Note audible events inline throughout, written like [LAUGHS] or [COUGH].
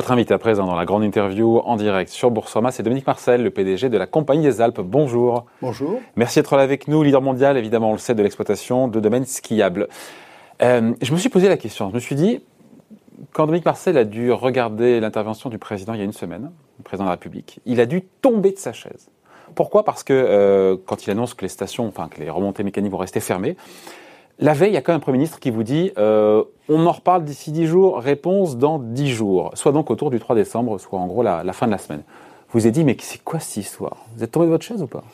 Votre invité à présent dans la grande interview en direct sur Boursorama, c'est Dominique Marcel, le PDG de la Compagnie des Alpes. Bonjour. Bonjour. Merci d'être là avec nous, leader mondial, évidemment, on le sait, de l'exploitation de domaines skiables. Euh, je me suis posé la question, je me suis dit, quand Dominique Marcel a dû regarder l'intervention du président il y a une semaine, le président de la République, il a dû tomber de sa chaise. Pourquoi? Parce que euh, quand il annonce que les stations, enfin que les remontées mécaniques vont rester fermées, la veille, il y a quand même un Premier ministre qui vous dit euh, on en reparle d'ici 10 jours, réponse dans 10 jours, soit donc autour du 3 décembre, soit en gros la, fin de la semaine. Vous avez dit mais c'est quoi cette histoire? Vous êtes tombé de votre chaise ou pas?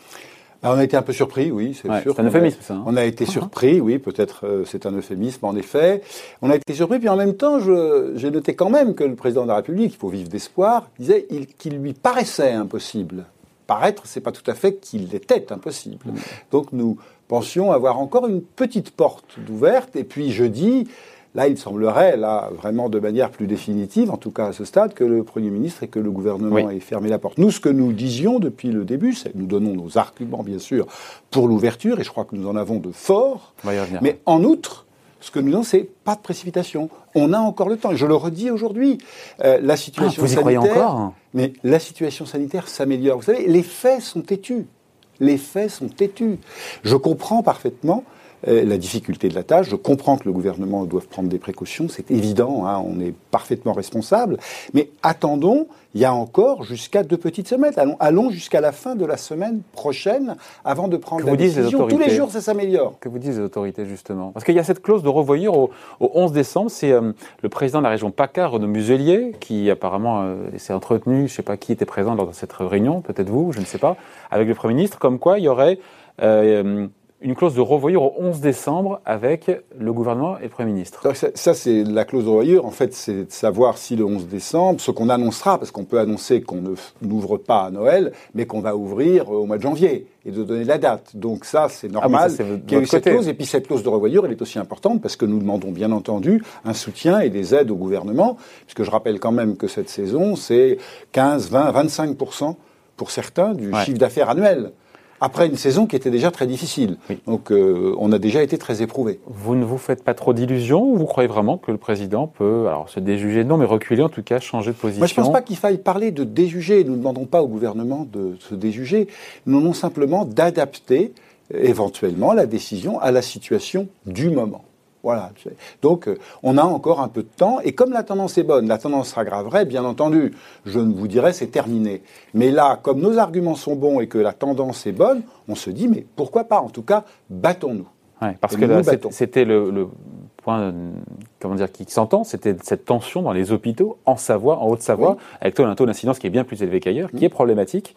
Ah, on a été un peu surpris, oui, c'est sûr. C'est un euphémisme, ça. Hein. on a été uh-huh. surpris, oui, peut-être euh, c'est un euphémisme, en effet. On a été surpris, puis en même temps, j'ai noté quand même que le président de la République, il faut vivre d'espoir, disait qu'il lui paraissait impossible. Paraître, c'est pas tout à fait qu'il était impossible. Mm. Donc nous pensions avoir encore une petite porte d'ouverte. Et puis jeudi, là, il semblerait, là, vraiment de manière plus définitive, en tout cas à ce stade, que le Premier ministre et que le gouvernement aient fermé la porte. Nous, ce que nous disions depuis le début, c'est nous donnons nos arguments, bien sûr, pour l'ouverture, et je crois que nous en avons de forts. Mais en outre, ce que nous disons, c'est pas de précipitation. On a encore le temps. Et je le redis aujourd'hui. Euh, la situation ah, vous y sanitaire. encore? mais la situation sanitaire s'améliore. Vous savez, les faits sont têtus les faits sont têtus. Je comprends parfaitement la difficulté de la tâche. Je comprends que le gouvernement doit prendre des précautions, c'est évident, hein, on est parfaitement responsable. Mais attendons, il y a encore jusqu'à deux petites semaines. Allons, jusqu'à la fin de la semaine prochaine avant de prendre que la décision. Tous les jours, ça s'améliore. Que vous disent les autorités, justement Parce qu'il y a cette clause de revoyure au, 11 décembre. C'est euh, le président de la région PACA, Renaud Muselier, qui apparemment euh, s'est entretenu, je ne sais pas qui était présent lors de cette réunion, peut-être vous, je ne sais pas, avec le Premier ministre, comme quoi il y aurait une clause de revoyure au 11 décembre avec le gouvernement et le Premier ministre. Ça, c'est la clause de revoyure. En fait, c'est de savoir si le 11 décembre, ce qu'on annoncera, parce qu'on peut annoncer qu'on n'ouvre pas à Noël, mais qu'on va ouvrir au mois de janvier et de donner la date. Donc ça, c'est ah, normal qu'il y ait eu cette clause. Et puis cette clause de revoyure, elle est aussi importante parce que nous demandons bien entendu un soutien et des aides au gouvernement, puisque je rappelle quand même que cette saison, c'est 15, 20, 25 pour certains du chiffre d'affaires annuel après une saison qui était déjà très difficile. Donc euh, on a déjà été très éprouvé. Vous ne vous faites pas trop d'illusions ou vous croyez vraiment que le président peut alors se déjuger? Non, mais reculer en tout cas, changer de position Moi je ne pense pas qu'il faille parler de déjuger. Nous ne demandons pas au gouvernement de se déjuger. Nous demandons simplement d'adapter éventuellement la décision à la situation du moment. Voilà. Donc, euh, on a encore un peu de temps. Et comme la tendance est bonne, la tendance s'aggraverait, bien entendu. Je ne vous dirais c'est terminé. Mais là, comme nos arguments sont bons et que la tendance est bonne, on se dit, mais pourquoi pas? En tout cas, battons-nous. parce que c'était le, point, comment dire, qui s'entend, c'était cette tension dans les hôpitaux en Savoie, en Haute-Savoie, avec un taux d'incidence qui est bien plus élevé qu'ailleurs, qui est problématique.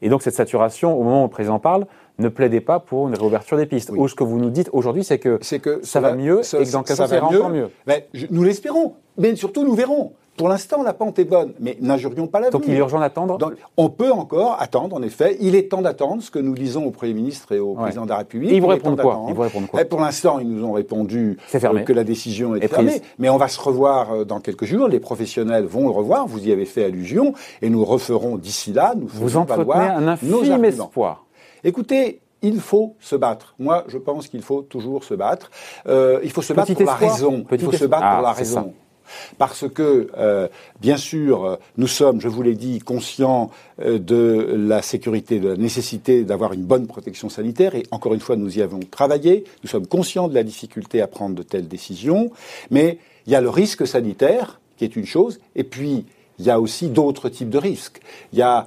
Et donc cette saturation, au moment où le président parle, ne plaidez pas pour une réouverture des pistes. Ou ce que vous nous dites aujourd'hui, c'est que, ça va mieux et que dans ça, va encore mieux. Mais nous l'espérons, mais surtout nous verrons. Pour l'instant, la pente est bonne, mais n'injurions pas la Donc il est urgent d'attendre? On peut encore attendre, en effet. Il est temps d'attendre, ce que nous disons au Premier ministre et au Président de la République. ils, vous répondent quoi? ils répondre quoi? Pour l'instant, ils nous ont répondu euh, que la décision est, fermée. Mais on va se revoir euh, dans quelques jours. Les professionnels vont le revoir. Vous y avez fait allusion. Et nous referons d'ici là. Nous vous entretenez un infime espoir. Écoutez, il faut se battre. Moi, je pense qu'il faut toujours se battre. Euh, il faut se battre pour la raison. il faut se battre pour la raison. Parce que, euh, bien sûr, nous sommes, je vous l'ai dit, conscients euh, de la sécurité, de la nécessité d'avoir une bonne protection sanitaire, et encore une fois, nous y avons travaillé. Nous sommes conscients de la difficulté à prendre de telles décisions, mais il y a le risque sanitaire, qui est une chose, et puis il y a aussi d'autres types de risques. Il y a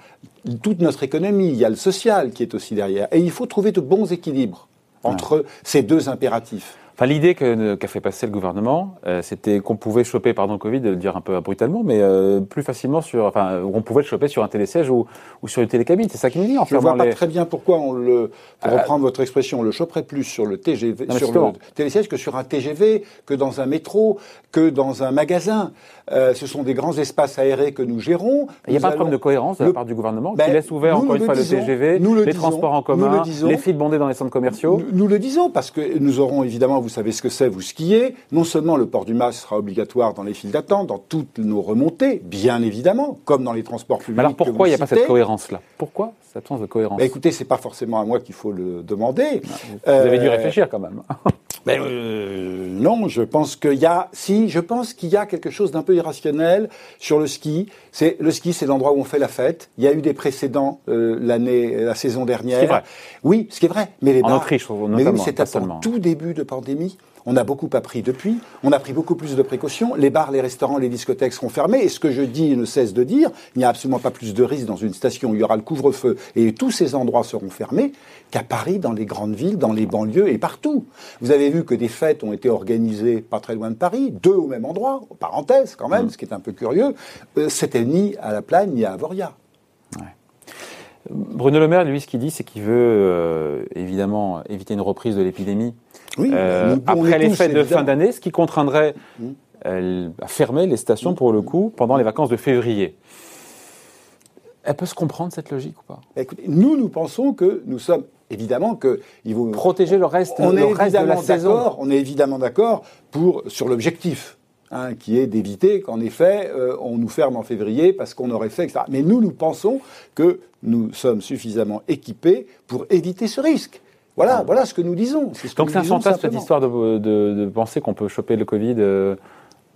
toute notre économie, il y a le social qui est aussi derrière. Et il faut trouver de bons équilibres entre ces deux impératifs. Enfin, l'idée qu'a fait passer le gouvernement, euh, c'était qu'on pouvait choper, pardon, le Covid, de le dire un peu brutalement, mais euh, plus facilement sur, enfin, on pouvait le choper sur un télésiège ou, ou sur une télécabine. C'est ça qui nous dit. En Je ne vois pas très bien pourquoi on le, pour euh, reprendre votre expression, on le choperait plus sur le TGV, sur le télésiège que sur un TGV, que dans un métro, que dans un magasin. ce sont des grands espaces aérés que nous gérons. Il n'y a pas de problème de cohérence de la part du gouvernement qui ben, laisse ouvert encore une fois le TGV, les transports en commun, les fils bondés dans les centres commerciaux. Nous, nous le disons parce que nous aurons évidemment vous savez ce que c'est, vous skiez. Non seulement le port du masque sera obligatoire dans les files d'attente, dans toutes nos remontées, bien évidemment, comme dans les transports publics. alors pourquoi il n'y a pas cette cohérence-là? Pourquoi cette absence de cohérence? Bah, Écoutez, c'est pas forcément à moi qu'il faut le demander. Vous, avez dû euh, réfléchir quand même. Ben, euh, non, je pense qu'il y a, si, je pense qu'il y a quelque chose d'un peu irrationnel sur le ski. C'est le ski, c'est l'endroit où on fait la fête. Il y a eu des précédents euh, l'année, la saison dernière. C'est vrai. Oui, ce qui est vrai. Mais les En bars- Autriche, notamment, mais oui, c'était en seulement. tout début de pandémie. On a beaucoup appris depuis. On a pris beaucoup plus de précautions. Les bars, les restaurants, les discothèques seront fermés. Et ce que je dis et ne cesse de dire, il n'y a absolument pas plus de risque dans une station où il y aura le couvre-feu et tous ces endroits seront fermés qu'à Paris, dans les grandes villes, dans les banlieues et partout. Vous avez vu que des fêtes ont été organisées pas très loin de Paris, deux au même endroit, parenthèse quand Mm. même, ce qui est un peu curieux. Euh, C'était ni à La Plagne ni à Avoria. Bruno Le Maire, lui, ce qu'il dit, c'est qu'il veut euh, évidemment éviter une reprise de l'épidémie Oui, euh, après les fêtes de fin d'année, ce qui contraindrait Mm. euh, à fermer les stations pour le coup pendant les vacances de février. Elle peut se comprendre cette logique ou pas? Écoutez, nous, nous pensons que nous sommes évidemment que il Protéger le reste, on le est reste de la saison. On est évidemment d'accord pour sur l'objectif. hein, qui est d'éviter qu'en effet euh, on nous ferme en février parce qu'on aurait fait etc. Mais nous nous pensons que nous sommes suffisamment équipés pour éviter ce risque. Voilà, voilà ce que nous disons. C'est ce que Donc c'est un fantasme cette histoire de, de- de penser qu'on peut choper le Covid, euh,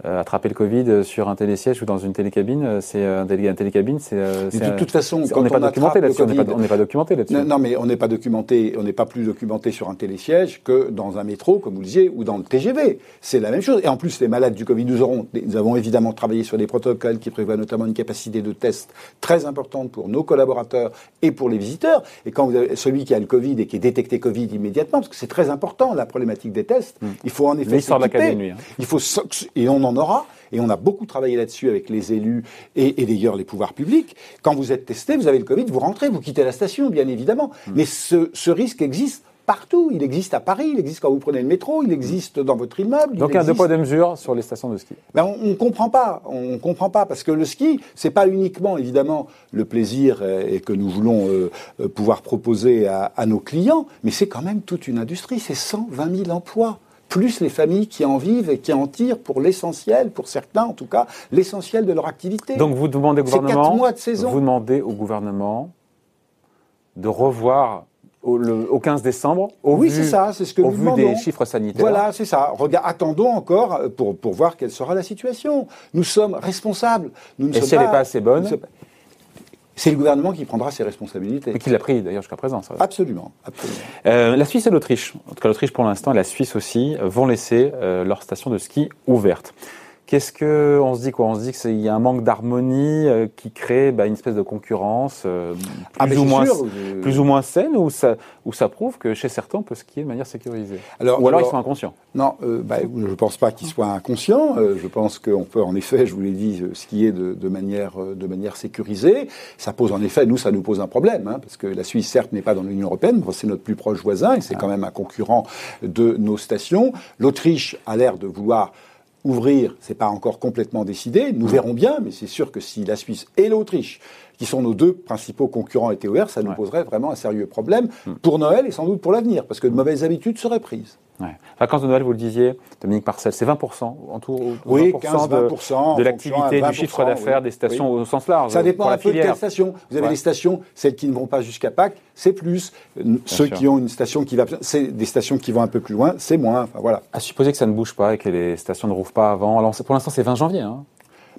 attraper le Covid sur un télésiège ou dans une télécabine. euh, C'est un, télé, un télécabine, c'est. euh, de toute façon, quand on n'est pas documenté là-dessus. On n'est pas, documenté là-dessus. Non, non, mais on n'est pas documenté, on n'est pas plus documenté sur un télésiège que dans un métro, comme vous le disiez, ou dans le TGV. C'est la même chose. Et en plus, les malades du Covid, nous aurons, nous avons évidemment travaillé sur des protocoles qui prévoient notamment une capacité de test très importante pour nos collaborateurs et pour les visiteurs. Et quand vous avez celui qui a le Covid et qui est détecté Covid immédiatement, parce que c'est très important la problématique des tests, il faut en effet Mais il sort de l'académie, lui, hein. Il faut et on en aura et on a beaucoup travaillé là-dessus avec les élus et, et d'ailleurs les pouvoirs publics. Quand vous êtes testé, vous avez le Covid, vous rentrez, vous quittez la station, bien évidemment. Hmm. Mais ce, ce risque existe partout. Il existe à Paris, il existe quand vous prenez le métro, il existe dans votre immeuble. il Donc un deux poids deux mesures sur les stations de ski. ben, on ne comprend pas. On comprend pas parce que le ski, c'est pas uniquement évidemment le plaisir euh, et que nous voulons euh, euh, pouvoir proposer à, à nos clients, mais c'est quand même toute une industrie. C'est 120 000 emplois plus les familles qui en vivent et qui en tirent pour l'essentiel, pour certains en tout cas, l'essentiel de leur activité. Donc vous demandez au gouvernement, mois de saison. vous demandez au gouvernement de revoir au, le- au 15 décembre, au oui, vu, c'est ça, c'est ce que au nous vu demandons. des chiffres sanitaires. Voilà, c'est ça. Attendons encore euh, pour, pour voir quelle sera la situation. Nous sommes responsables. Nous ne Et sommes si elle n'est pas assez bonne C'est le gouvernement qui prendra ses responsabilités. Mais qui l'a pris d'ailleurs jusqu'à présent. ça. Absolument, absolument. Euh, la Suisse et l'Autriche, en tout cas l'Autriche pour l'instant et la Suisse aussi, vont laisser euh, leurs stations de ski ouvertes. Qu'est-ce que on se dit quoi? On se dit qu'il y a un manque d'harmonie euh, qui crée bah, une espèce de concurrence euh, plus, Ah, mais ou moins, sûr, je- plus ou moins saine ou ça, ou ça prouve que chez certains on peut skier de manière sécurisée Alors- Ou alors, ils sont inconscients. Non, euh, bah, je ne pense pas qu'il soit inconscient. Euh, je pense qu'on peut, en effet, je vous l'ai dit, skier de, de manière, de manière sécurisée. Ça pose, en effet, nous, ça nous pose un problème, hein, parce que la Suisse, certes, n'est pas dans l'Union européenne, c'est notre plus proche voisin, et c'est quand même un concurrent de nos stations. L'Autriche a l'air de vouloir ouvrir, c'est pas encore complètement décidé. Nous verrons bien, mais c'est sûr que si la Suisse et l'Autriche, qui sont nos deux principaux concurrents, étaient ouverts, ça nous Ouais. poserait vraiment un sérieux problème pour Noël et sans doute pour l'avenir, parce que de mauvaises habitudes seraient prises. Ouais. Vacances de Noël, vous le disiez, Dominique Marcel, c'est 20%, en tout, Oui, 20% 15, 20%, de, l'activité, 20%, du chiffre d'affaires oui. des stations Oui. au sens large. Ça dépend pour un la peu de quelle station. Vous avez Ouais. des stations, celles qui ne vont pas jusqu'à Pâques, c'est plus. Ceux sûr. qui ont une station qui va, c'est des stations qui vont un peu plus loin, c'est moins. Enfin voilà. À supposer que ça ne bouge pas et que les stations ne rouvrent pas avant. Alors, pour l'instant, c'est 20 janvier. Hein.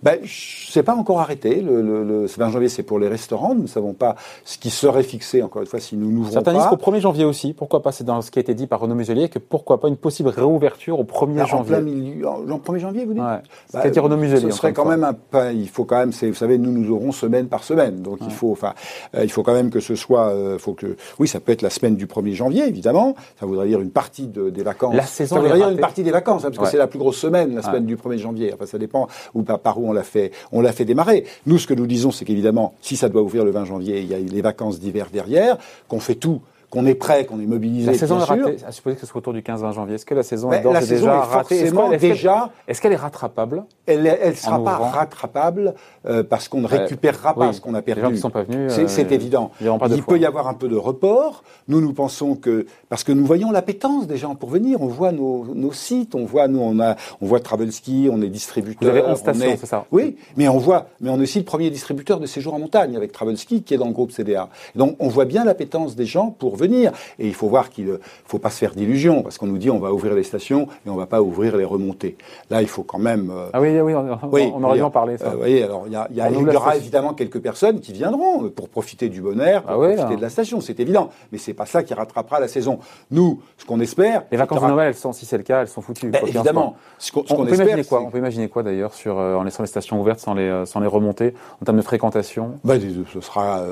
Ben, c'est pas encore arrêté. Le, le, le- ce 20 janvier, c'est pour les restaurants. Nous ne savons pas ce qui serait fixé. Encore une fois, si nous n'ouvrons Certains disent pas. qu'au 1er janvier aussi. Pourquoi pas? C'est dans ce qui a été dit par Renaud Muselier que pourquoi pas une possible réouverture au 1er Là, en janvier. plein milieu, en, en 1er janvier, vous dites? Ouais. C'est Bah, ce qu'a dit Renaud Muselier. Ce serait quand même un pas. Il faut quand même. c'est- Vous savez, nous nous aurons semaine par semaine, donc il faut. Enfin, euh, il faut quand même que ce soit. euh, faut que. Oui, ça peut être la semaine du 1er janvier, évidemment. Ça voudrait dire une partie de- des vacances. La saison Ça voudrait dire une partie des vacances, hein, parce que c'est la plus grosse semaine, la semaine du 1er janvier. Enfin, ça dépend où par, par où on l'a fait. On l'a fait démarrer. Nous, ce que nous disons, c'est qu'évidemment, si ça doit ouvrir le 20 janvier, il y a les vacances d'hiver derrière, qu'on fait tout, qu'on est prêt, qu'on est mobilisé. La saison bien est sûr. ratée. À supposer que ce soit autour du 15-20 janvier. Est-ce que la saison Ben, est d'ores saison déjà est ratée Est-ce qu'elle- qu'elle- déjà- Est-ce qu'elle est rattrapable Elle ne sera pas rattrapable euh, parce qu'on ne récupérera pas oui. ce qu'on a Les perdu. gens qui sont pas venus, C'est euh, évident. Il fois. peut y avoir un peu de report. Nous, nous pensons que parce que nous voyons l'appétence des gens pour venir. On voit nos, nos sites, on voit nous, on a, on voit Travelski, on est distributeur. Vous avez 11 on stations, est- c'est ça Oui, mais on voit, mais on est aussi le premier distributeur de séjours en montagne avec Travelski qui est dans le groupe CDA. Donc, on voit bien l'appétence des gens pour venir. Et il faut voir qu'il ne faut pas se faire d'illusions, parce qu'on nous dit on va ouvrir les stations et on ne va pas ouvrir les remontées. Là, il faut quand même... Euh, ah oui, oui, on, aurait dû en parler. Ça. oui, alors il y, aura évidemment quelques personnes qui viendront pour profiter du bon air, pour ah profiter de la station, c'est évident. Mais c'est pas ça qui rattrapera la saison. Nous, ce qu'on espère... Les vacances de Noël, elles sont, si c'est le cas, elles sont foutues. Ben, évidemment. Ce qu'on, on, peut imaginer quoi on peut imaginer quoi d'ailleurs sur, en laissant les stations ouvertes sans les, sans les remonter, en termes de fréquentation? Ben, Ce sera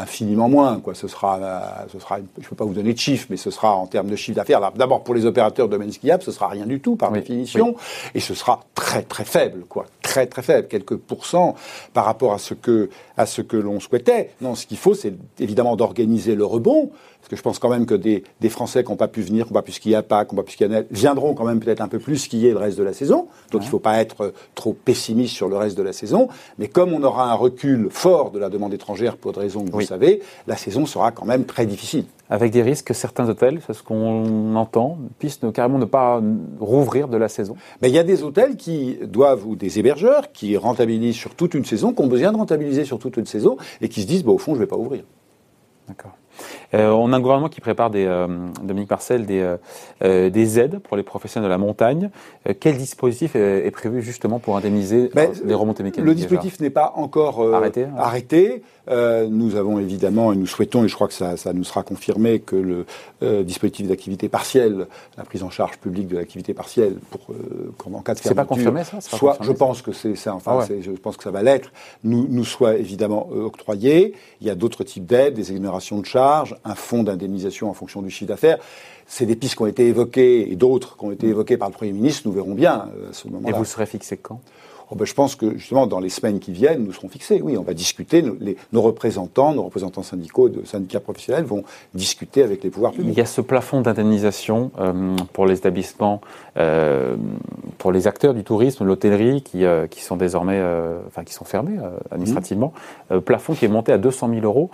infiniment moins. Quoi. Ce sera, ce sera, je ne peux pas vous donner de chiffres, mais ce sera en termes de chiffre d'affaires. D'abord, pour les opérateurs de domaine skiable, ce sera rien du tout, par définition. Et ce sera très, très faible, quoi. Très, très faible. Quelques pourcents par rapport à ce que, à ce que l'on souhaitait. Non, ce qu'il faut, c'est évidemment d'organiser le rebond. Parce que je pense quand même que des, des Français qui n'ont pas pu venir, qui n'ont pas pu skier à Pâques, qui n'ont pas pu skier à Noël, viendront quand même peut-être un peu plus skier le reste de la saison. Donc il ne faut pas être trop pessimiste sur le reste de la saison. Mais comme on aura un recul fort de la demande étrangère pour des raisons que vous savez, la saison sera quand même très difficile. Avec des risques que certains hôtels, c'est ce qu'on entend, puissent carrément ne pas rouvrir de la saison Mais il y a des hôtels qui doivent, ou des hébergeurs, qui rentabilisent sur toute une saison, qui ont besoin de rentabiliser sur toute une saison, et qui se disent, bah, au fond, je ne vais pas ouvrir. D'accord. Euh, on a un gouvernement qui prépare des, euh, Dominique Marcel, des, euh, des aides pour les professionnels de la montagne. quel dispositif est, prévu justement pour indemniser ben, les remontées mécaniques Le dispositif n'est pas encore arrêté. arrêté. nous avons évidemment, et nous souhaitons, et je crois que ça, ça nous sera confirmé, que le dispositif d'activité partielle, la prise en charge publique de l'activité partielle, pour en cas de fermeture, c'est pas confirmé ça soit, Je pense que c'est ça. Enfin, ah je pense que ça va l'être. Nous, nous soit évidemment octroyé. Il y a d'autres types d'aides, des exonérations de charges, un fonds d'indemnisation en fonction du chiffre d'affaires. C'est des pistes qui ont été évoquées et d'autres qui ont été évoquées par le Premier ministre. Nous verrons bien euh, à ce moment-là. Et vous serez fixé quand? Oh ben, je pense que justement dans les semaines qui viennent, nous serons fixés. Oui, on va discuter. Nos, représentants, nos représentants syndicaux de syndicats professionnels vont discuter avec les pouvoirs publics. Il y a ce plafond d'indemnisation euh, pour les établissements, euh, pour les acteurs du tourisme, l'hôtellerie, qui, qui sont désormais, enfin qui sont fermés administrativement. Mmh. plafond qui est monté à 200 000 euros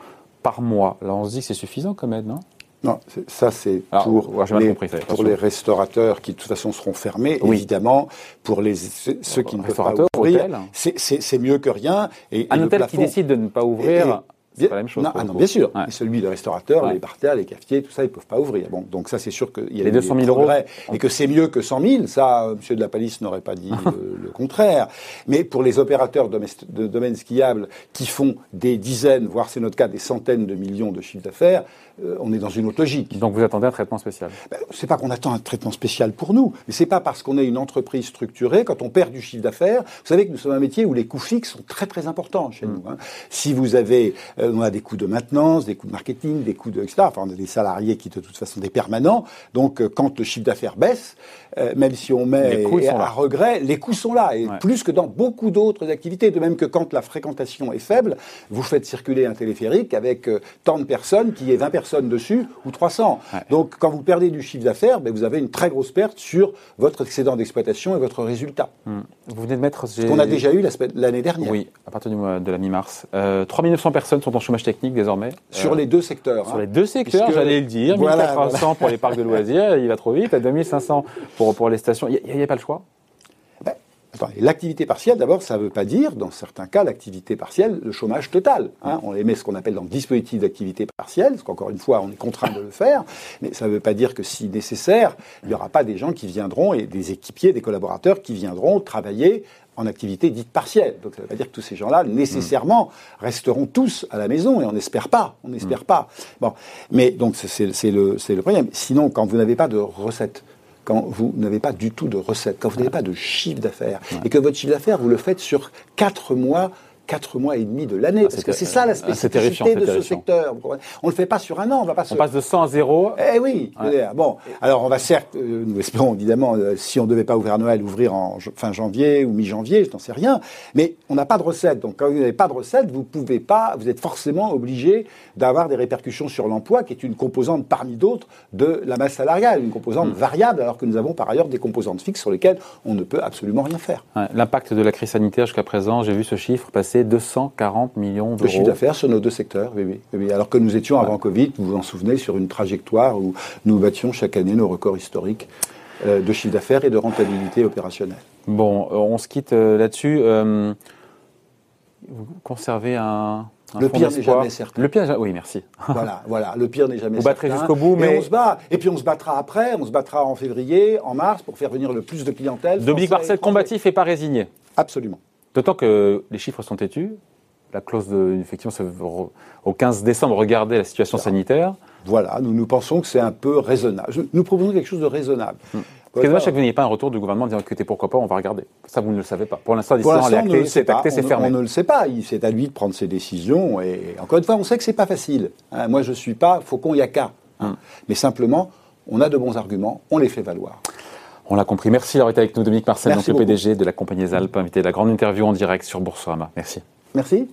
par mois. Là, on se dit que c'est suffisant comme aide, non? Non, ça c'est pour, les, pour les restaurateurs qui de toute façon seront fermés. Évidemment, pour les, ceux qui ne peuvent pas ouvrir, c'est mieux que rien. Et, un hôtel qui décide de ne pas ouvrir, c'est pas la même chose. Non, ah non bien sûr. celui, le restaurateur, les parterres, les cafetiers, tout ça, ils ne peuvent pas ouvrir. Bon, donc ça, c'est sûr qu'il y a les 200 000 euros. Et que c'est mieux que 100 000. Ça, euh, M. de la Palisse n'aurait pas dit [LAUGHS] le, contraire. Mais pour les opérateurs de domaines skiables qui font des dizaines, voire c'est notre cas, des centaines de millions de chiffres d'affaires, euh, on est dans une autre logique. Donc vous attendez un traitement spécial ben, C'est pas qu'on attend un traitement spécial pour nous, mais c'est pas parce qu'on est une entreprise structurée, quand on perd du chiffre d'affaires, vous savez que nous sommes un métier où les coûts fixes sont très très importants chez mm. nous. Hein. Si vous avez, euh, on a des coûts de maintenance, des coûts de marketing, des coûts de, etc. Enfin, on a des salariés qui de toute façon des permanents. Donc euh, quand le chiffre d'affaires baisse, même si on met à regret, les coûts sont là, et plus que dans beaucoup d'autres activités. De même que quand la fréquentation est faible, vous faites circuler un téléphérique avec tant de personnes qui est 20 personnes dessus ou 300. Donc quand vous perdez du chiffre d'affaires, ben, vous avez une très grosse perte sur votre excédent d'exploitation et votre résultat. Hmm. Vous venez de mettre... Ce qu'on a déjà eu l'année dernière. Oui, à partir du mois de la mi-mars. Euh, 3900 personnes sont en chômage technique désormais. Sur euh, les deux secteurs. Sur hein. les deux secteurs, j'allais le dire. 1300 pour les parcs de loisirs, il va trop vite, à 2500 pour, pour les stations. Il n'y a, a, pas le choix L'activité partielle, d'abord, ça ne veut pas dire, dans certains cas, l'activité partielle, le chômage total. Hein. On émet ce qu'on appelle dans le dispositif d'activité partielle, parce qu'encore une fois, on est contraint de le faire, mais ça ne veut pas dire que si nécessaire, il n'y aura pas des gens qui viendront, et des équipiers, des collaborateurs qui viendront travailler en activité dite partielle. Donc ça ne veut pas dire que tous ces gens-là, nécessairement, resteront tous à la maison, et on n'espère pas. On n'espère pas. Bon. Mais donc c'est le, le problème. Sinon, quand vous n'avez pas de recettes, quand vous n'avez pas du tout de recettes, quand vous n'avez pas de chiffre d'affaires, et que votre chiffre d'affaires, vous le faites sur quatre mois 4 mois et demi de l'année. Ah, parce que c'est ça la ah, spécificité de ce secteur. On ne le fait pas sur un an. On va pas On passe de 100 à 0. Eh oui. Bon, alors on va certes, euh, nous espérons évidemment, euh, si on ne devait pas ouvrir Noël, ouvrir en fin janvier ou mi-janvier, je n'en sais rien. Mais on n'a pas de recettes. Donc quand vous n'avez pas de recettes, vous pouvez pas, vous êtes forcément obligé d'avoir des répercussions sur l'emploi, qui est une composante parmi d'autres de la masse salariale, une composante hmm. variable, alors que nous avons par ailleurs des composantes fixes sur lesquelles on ne peut absolument rien faire. L'impact de la crise sanitaire jusqu'à présent, j'ai vu ce chiffre passer 240 millions d'euros. De chiffre d'affaires sur nos deux secteurs, oui, oui, Alors que nous étions avant Covid, vous vous en souvenez, sur une trajectoire où nous battions chaque année nos records historiques euh, de chiffre d'affaires et de rentabilité opérationnelle. Bon, euh, on se quitte euh, là-dessus. vous conservez un, Un le pire n'est jamais certain. Le pire, oui, merci. [LAUGHS] Voilà, voilà, le pire n'est jamais Vous certain. battrez jusqu'au bout, Et mais- on se bat. Et puis on se battra après, on se battra en février, en mars, pour faire venir le plus de clientèle. Dominique et Marcel, combatif et pas résigné. Absolument. D'autant que les chiffres sont têtus. La clause de, effectivement, c'est au 15 décembre, regardez la situation sanitaire. Voilà, nous, nous pensons que c'est un peu raisonnable. Nous proposons quelque chose de raisonnable. Ce qui est dommage, c'est que vous n'ayez pas un retour du gouvernement disant écoutez, pourquoi pas, on va regarder. Ça, vous ne le savez pas. Pour l'instant, ne c'est acté, c'est On ne- fermé. On ne le sait pas. C'est à lui de prendre ses décisions. Et encore une fois, on sait que c'est pas facile. Hein, moi, je suis pas Faucon Yaka. hein. Hum. Mais simplement, on a de bons arguments, on les fait valoir. On l'a compris. Merci d'avoir été avec nous, Dominique Marcel, donc le. PDG de la compagnie des Alpes, invité à la grande interview en direct sur Boursorama. Merci. Merci.